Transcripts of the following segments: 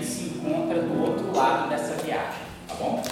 gente se encontra do outro lado dessa viagem, tá bom?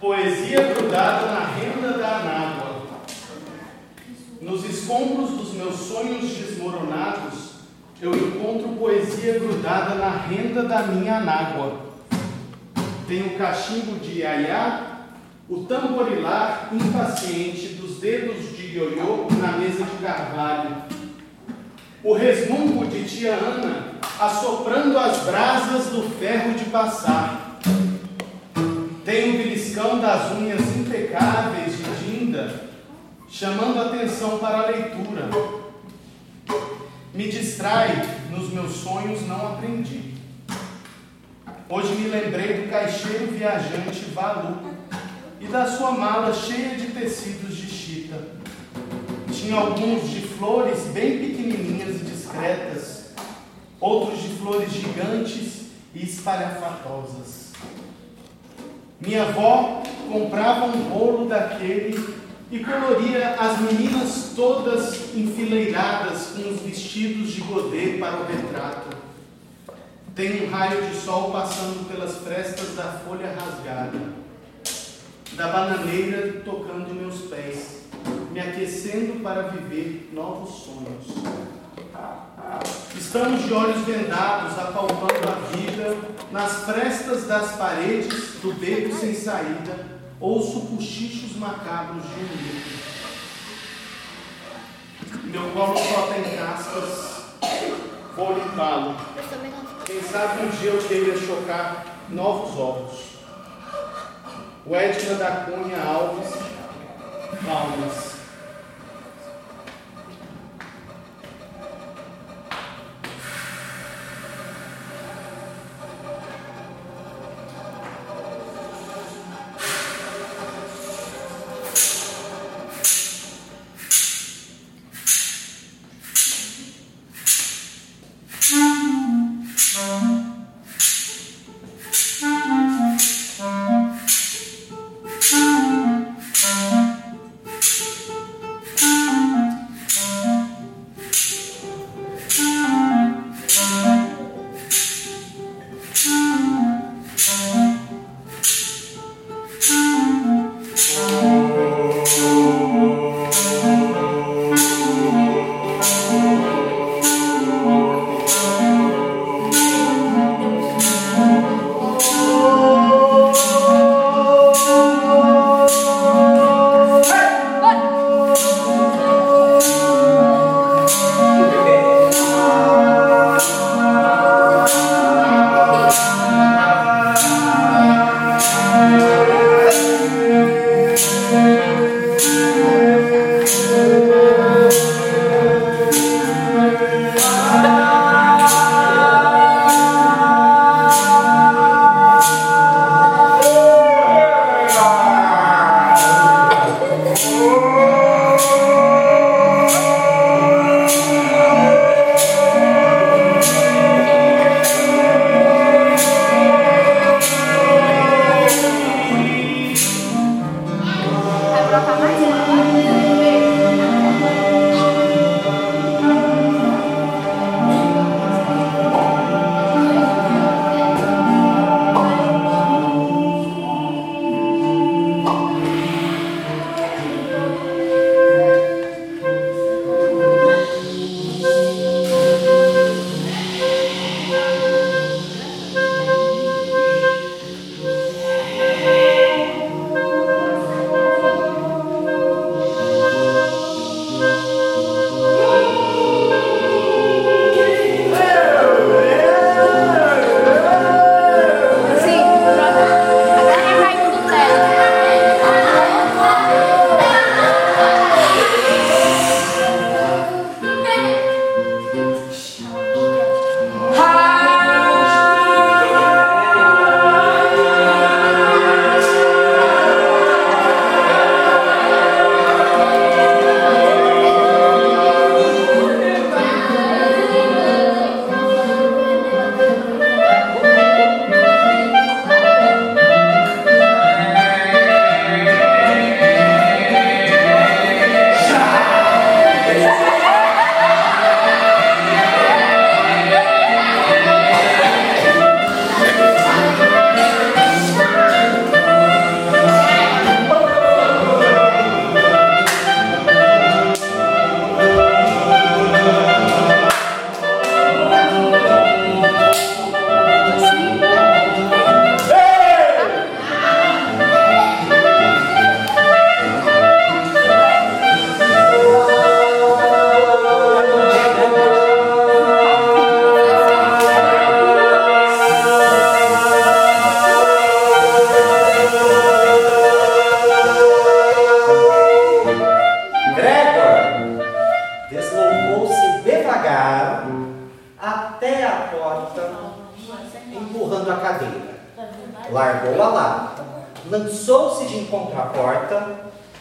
Poesia grudada na renda da anágua. Nos escombros dos meus sonhos desmoronados, eu encontro poesia grudada na renda da minha anágua. Tem o cachimbo de iaiá, o tamborilar impaciente dos dedos de ioiô na mesa de carvalho. O resmungo de tia Ana assoprando as brasas do ferro de passar tem o beliscão das unhas impecáveis de Dinda, chamando atenção para a leitura. Me distrai, nos meus sonhos não aprendi. Hoje me lembrei do caixeiro viajante Valu e da sua mala cheia de tecidos de chita. Tinha alguns de flores bem pequenininhas e discretas, outros de flores gigantes e espalhafatosas. Minha avó comprava um bolo daquele e coloria as meninas todas enfileiradas com os vestidos de godê para o retrato. Tem um raio de sol passando pelas frestas da folha rasgada, da bananeira tocando meus pés, me aquecendo para viver novos sonhos. Estamos de olhos vendados, apalpando a vida nas frestas das paredes do beco sem saída, ouço cochichos macabros de um livro. Meu colo só tem cascas, vou limpá-lo. Quem sabe um dia eu queira chocar novos ovos. O Edna da Cunha Alves, palmas.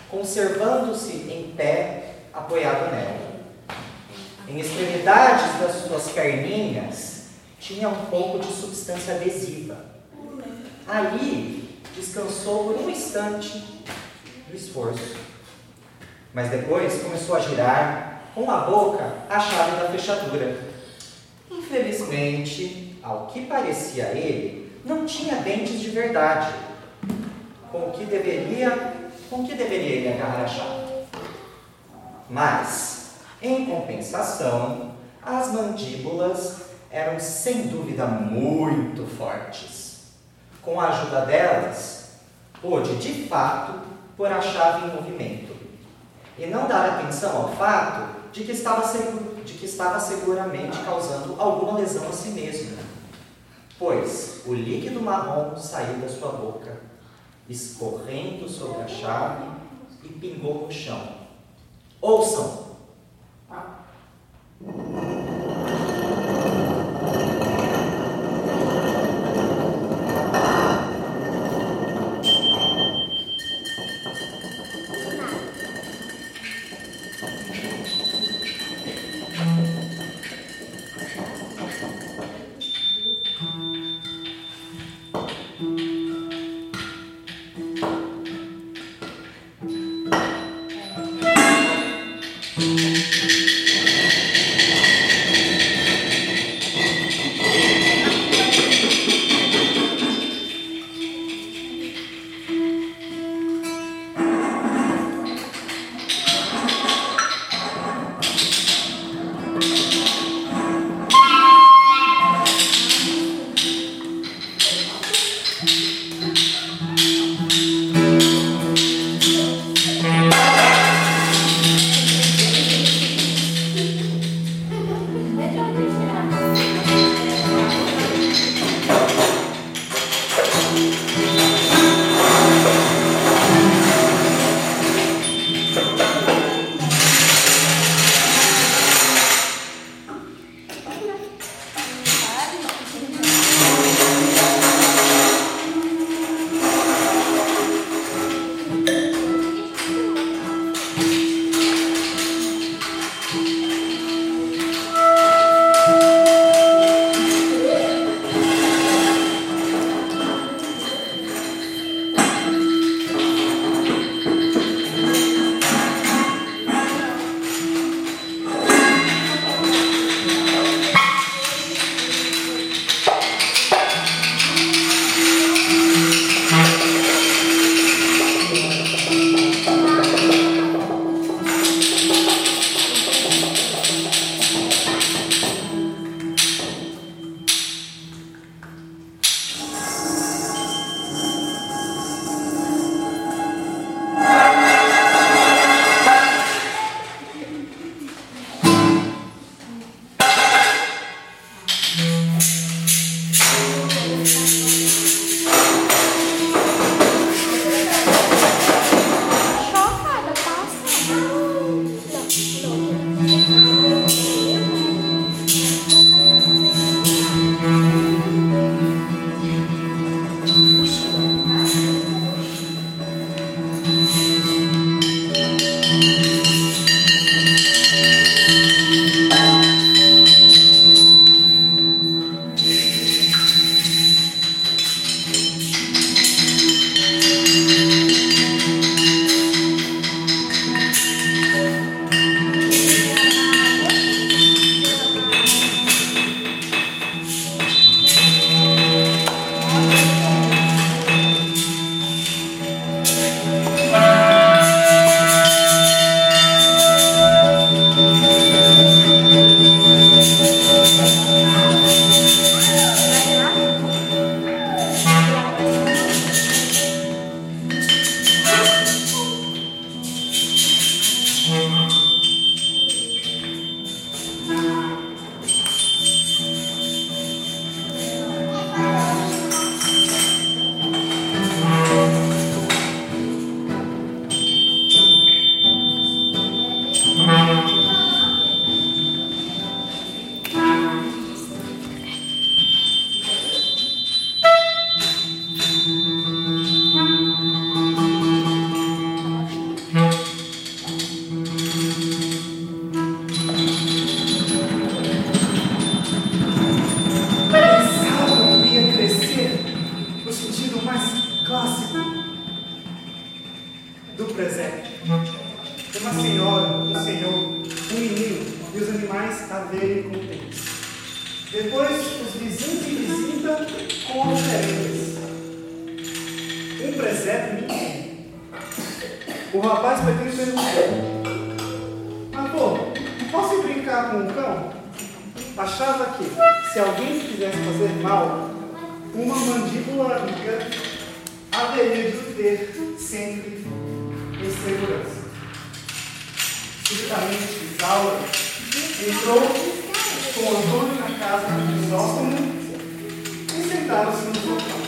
conservando-se em pé, apoiado nela. Em extremidades das suas perninhas tinha um pouco de substância adesiva. Ali descansou por um instante do esforço, mas depois começou a girar com a boca a chave da fechadura. Infelizmente, ao que parecia ele, não tinha dentes de verdade, com o que deveria com que deveria ele agarrar a chave? Mas, em compensação, as mandíbulas eram sem dúvida muito fortes. Com a ajuda delas, pôde de fato pôr a chave em movimento e não dar atenção ao fato de que estava, seguro, de que estava seguramente causando alguma lesão a si mesmo, pois o líquido marrom saiu da sua boca escorrendo sobre a chave e pingou no chão. Ouçam! haver recompensas. Depois, os vizinhos e visita com oferendas. Um presépio. O rapaz pretende ter um cão. Mas, pô, posso brincar com um cão? Achava que, se alguém quisesse fazer mal, uma mandíbula amiga haveria de ter sempre em segurança. Subitamente, Isaura Entrou com Antônio na casa do Crisóstomo e sentaram-se no sofá.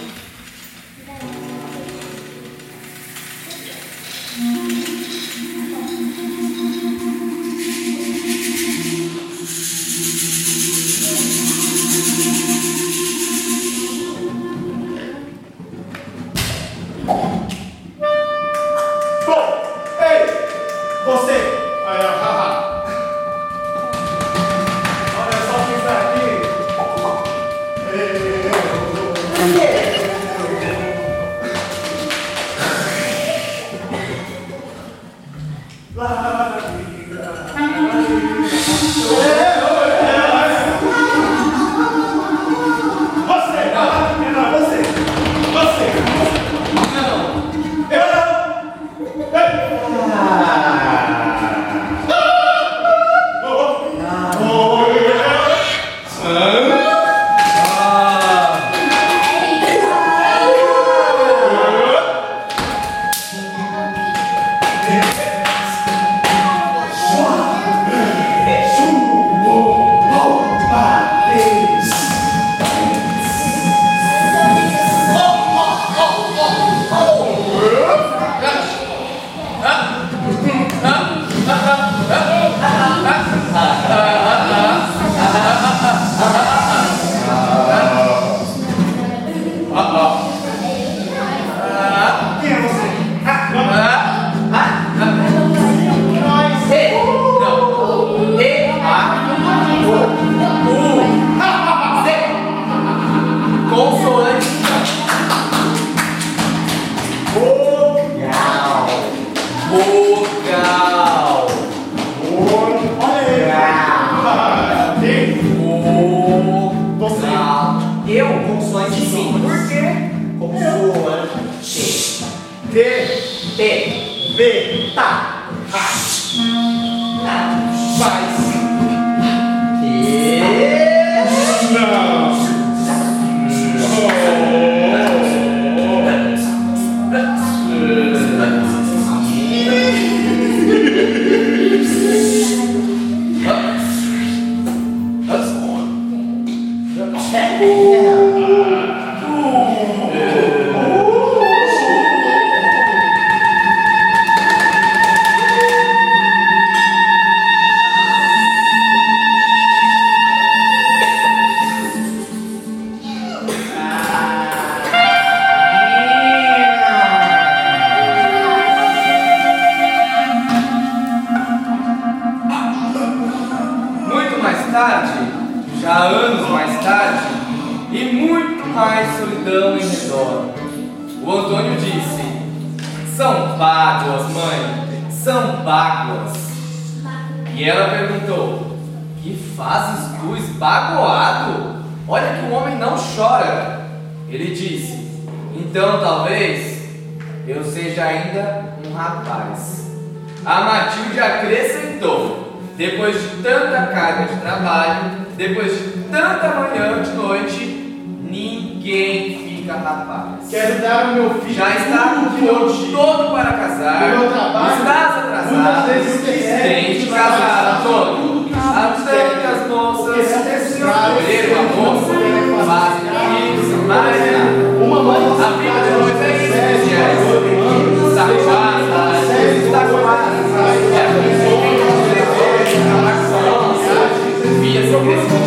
Carga de trabalho, depois de tanta manhã de noite, ninguém fica rapaz. Quero dar ao meu filho Já está com o todo para casar. O meu trabalho, Estás atrasado. vezes eu Tem quero de casar, tudo Antônio. que Há você tantas Porque moças escolheram a moça, fazem isso, mais nada. Uma mãe A vida de Moisés é isso, Está quase, está quase. 嗯。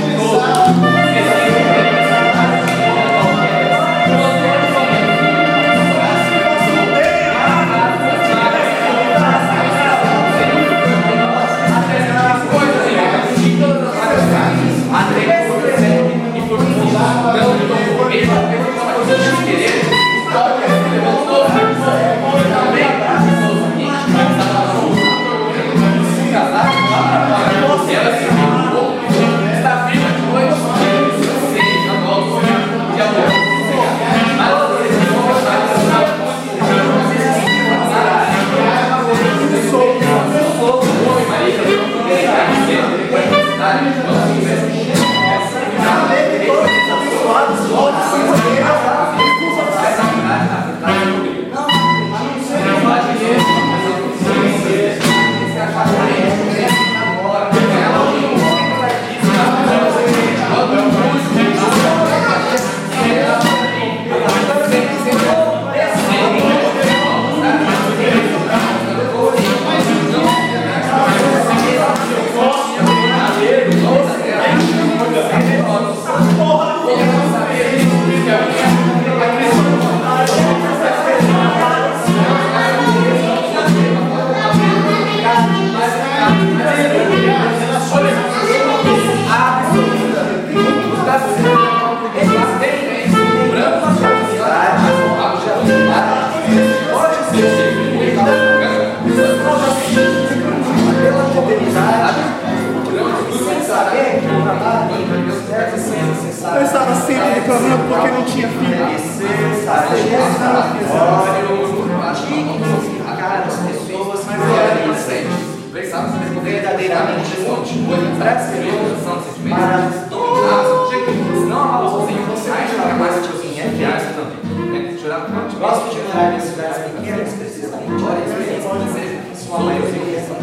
Gosto de morar em cidades pequenas, precisamente. Pode ser sua ou filha são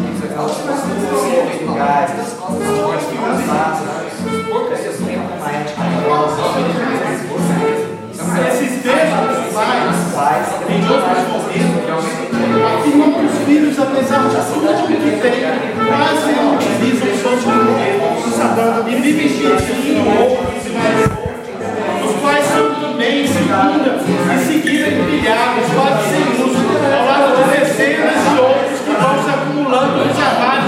lugares, esportes que usados, pessoas têm uma ética amorosa, Esses mesmos pais, pais, em outros momentos, afirmam que os filhos, apesar de tudo que têm, quase não utilizam seus dinheiros e vivem pedindo outros segunda, e seguida empilhados, quase sem ao lado de dezenas de outros que vão se acumulando nos armários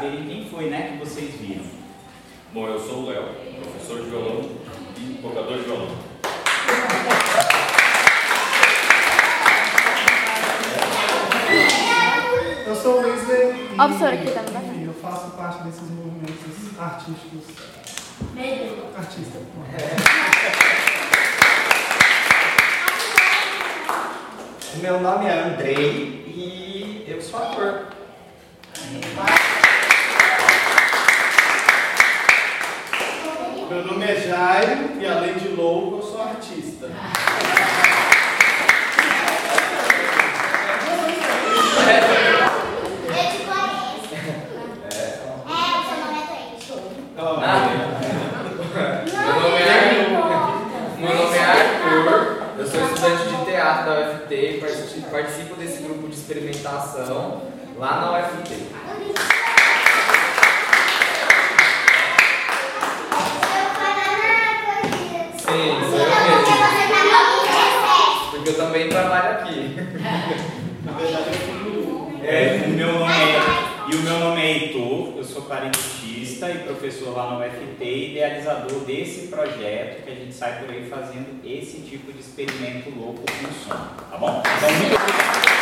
saberem quem foi, né, que vocês viram. Bom, eu sou o Léo, professor de violão e tocador de violão. Eu sou o Wesley e eu faço parte desses movimentos artísticos. Meio Artista. É. Meu nome é Andrei e eu sou ator. almejai e além de louco, eu sou artista. desse projeto que a gente sai por aí fazendo esse tipo de experimento louco com som, tá bom? Então, muito obrigado.